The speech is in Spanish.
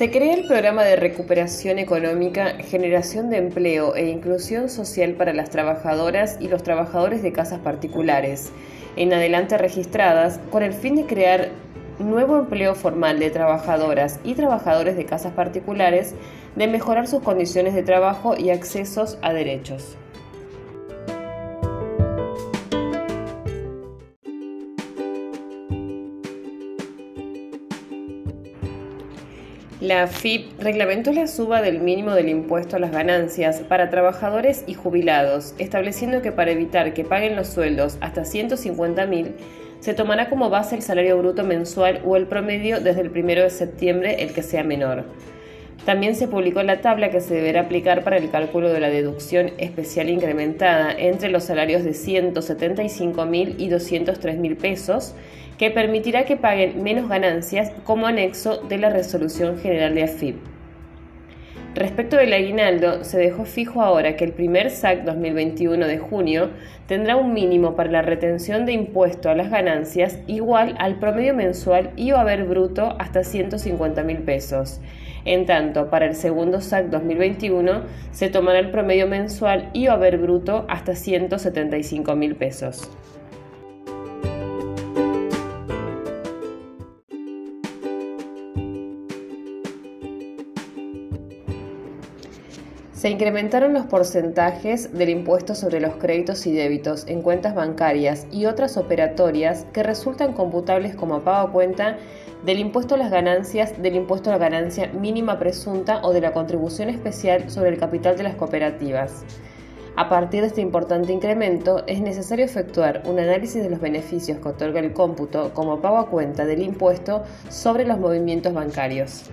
Se crea el programa de recuperación económica, generación de empleo e inclusión social para las trabajadoras y los trabajadores de casas particulares, en adelante registradas, con el fin de crear nuevo empleo formal de trabajadoras y trabajadores de casas particulares, de mejorar sus condiciones de trabajo y accesos a derechos. La FIP reglamentó la suba del mínimo del impuesto a las ganancias para trabajadores y jubilados, estableciendo que para evitar que paguen los sueldos hasta 150.000, se tomará como base el salario bruto mensual o el promedio desde el 1 de septiembre, el que sea menor. También se publicó la tabla que se deberá aplicar para el cálculo de la deducción especial incrementada entre los salarios de 175.000 y 203.000 pesos, que permitirá que paguen menos ganancias como anexo de la Resolución General de AFIP. Respecto del aguinaldo, se dejó fijo ahora que el primer SAC 2021 de junio tendrá un mínimo para la retención de impuesto a las ganancias igual al promedio mensual y o haber bruto hasta 150 mil pesos. En tanto, para el segundo SAC 2021 se tomará el promedio mensual y o haber bruto hasta 175 mil pesos. Se incrementaron los porcentajes del impuesto sobre los créditos y débitos en cuentas bancarias y otras operatorias que resultan computables como pago cuenta del impuesto a las ganancias, del impuesto a la ganancia mínima presunta o de la contribución especial sobre el capital de las cooperativas. A partir de este importante incremento, es necesario efectuar un análisis de los beneficios que otorga el cómputo como pago a cuenta del impuesto sobre los movimientos bancarios.